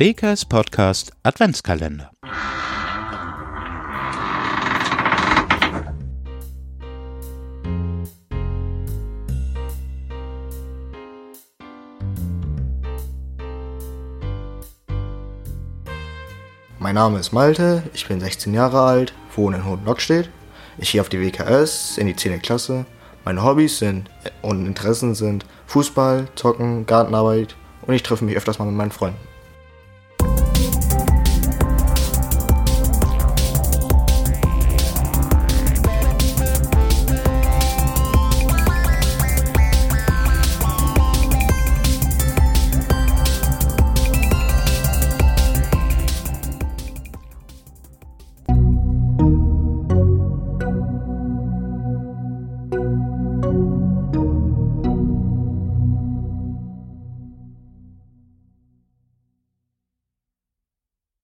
WKS Podcast Adventskalender. Mein Name ist Malte, ich bin 16 Jahre alt, wohne in Hohenlockstedt. Ich gehe auf die WKS in die 10. Klasse. Meine Hobbys sind und Interessen sind Fußball, Zocken, Gartenarbeit und ich treffe mich öfters mal mit meinen Freunden.